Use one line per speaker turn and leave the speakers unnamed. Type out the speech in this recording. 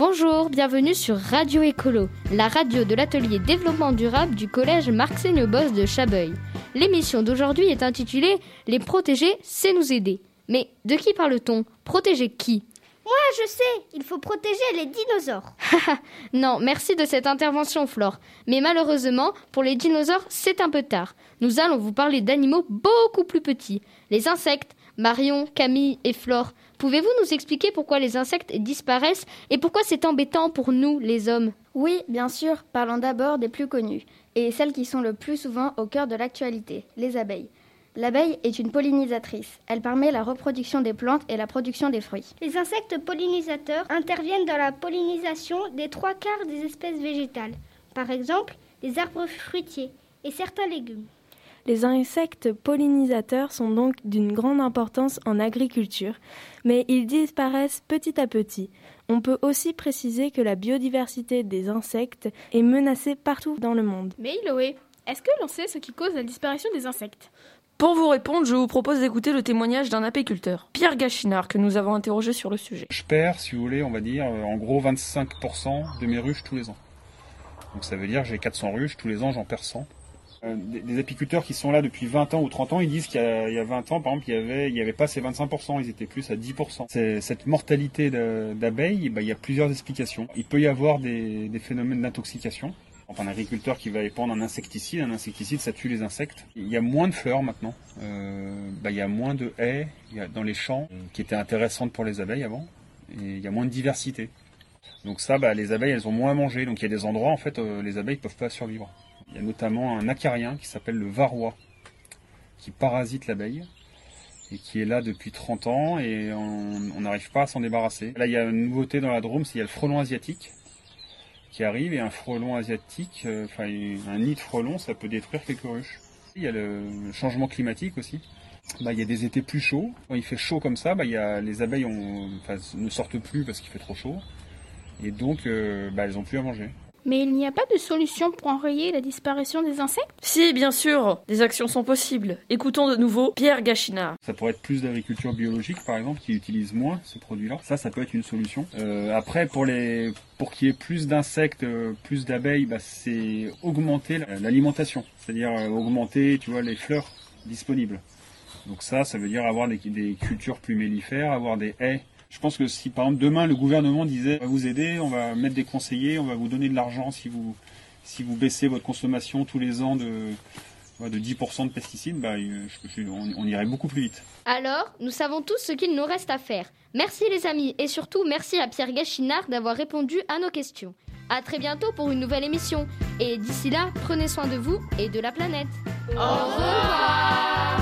Bonjour, bienvenue sur Radio Écolo, la radio de l'atelier développement durable du collège Marc Boss de Chabeuil. L'émission d'aujourd'hui est intitulée Les protéger, c'est nous aider. Mais de qui parle-t-on? Protéger qui?
Moi, je sais, il faut protéger les dinosaures.
non, merci de cette intervention, Flore. Mais malheureusement, pour les dinosaures, c'est un peu tard. Nous allons vous parler d'animaux beaucoup plus petits, les insectes. Marion, Camille et Flore, pouvez-vous nous expliquer pourquoi les insectes disparaissent et pourquoi c'est embêtant pour nous, les hommes?
Oui, bien sûr. Parlons d'abord des plus connues et celles qui sont le plus souvent au cœur de l'actualité, les abeilles. L'abeille est une pollinisatrice. Elle permet la reproduction des plantes et la production des fruits.
Les insectes pollinisateurs interviennent dans la pollinisation des trois quarts des espèces végétales, par exemple les arbres fruitiers et certains légumes.
Les insectes pollinisateurs sont donc d'une grande importance en agriculture, mais ils disparaissent petit à petit. On peut aussi préciser que la biodiversité des insectes est menacée partout dans le monde.
Mais Loé, est-ce que l'on sait ce qui cause la disparition des insectes?
Pour vous répondre, je vous propose d'écouter le témoignage d'un apiculteur, Pierre Gachinard, que nous avons interrogé sur le sujet.
Je perds, si vous voulez, on va dire, en gros 25% de mes ruches tous les ans. Donc ça veut dire j'ai 400 ruches, tous les ans j'en perds 100. Euh, des, apiculteurs qui sont là depuis 20 ans ou 30 ans, ils disent qu'il y, a 20 ans, par exemple, il y avait, avait pas ces 25%, ils étaient plus à 10%. Cette mortalité d'abeilles, bah, il y a plusieurs explications. Il peut y avoir des, phénomènes d'intoxication. Un agriculteur qui va épandre un insecticide, un insecticide ça tue les insectes. Il y a moins de fleurs maintenant, euh, bah, il y a moins de haies dans les champs qui étaient intéressantes pour les abeilles avant, et il y a moins de diversité. Donc ça, bah, les abeilles elles ont moins à manger, donc il y a des endroits en fait euh, les abeilles ne peuvent pas survivre. Il y a notamment un acarien qui s'appelle le varroa, qui parasite l'abeille et qui est là depuis 30 ans et on n'arrive pas à s'en débarrasser. Là, il y a une nouveauté dans la Drôme, c'est qu'il y a le frelon asiatique qui arrive et un frelon asiatique, euh, enfin un nid de frelon, ça peut détruire quelques ruches. Il y a le changement climatique aussi. Bah, il y a des étés plus chauds. Quand il fait chaud comme ça, bah, les abeilles ne sortent plus parce qu'il fait trop chaud. Et donc, euh, bah, elles n'ont plus à manger.
Mais il n'y a pas de solution pour enrayer la disparition des insectes?
Si, bien sûr, des actions sont possibles. Écoutons de nouveau Pierre Gachinard.
Ça pourrait être plus d'agriculture biologique, par exemple, qui utilise moins ces produits-là. Ça, ça peut être une solution. Euh, après, pour les, pour qu'il y ait plus d'insectes, euh, plus d'abeilles, bah, c'est augmenter l'alimentation, c'est-à-dire euh, augmenter, tu vois, les fleurs disponibles. Donc ça, ça veut dire avoir des, des cultures plus mellifères, avoir des haies je pense que si par exemple demain le gouvernement disait on va vous aider, on va mettre des conseillers, on va vous donner de l'argent si vous, si vous baissez votre consommation tous les ans de, de 10% de pesticides, bah, on, irait beaucoup plus vite.
Alors, nous savons tous ce qu'il nous reste à faire. Merci les amis et surtout merci à Pierre Gachinard d'avoir répondu à nos questions. A très bientôt pour une nouvelle émission et d'ici là, prenez soin de vous et de la planète. Au revoir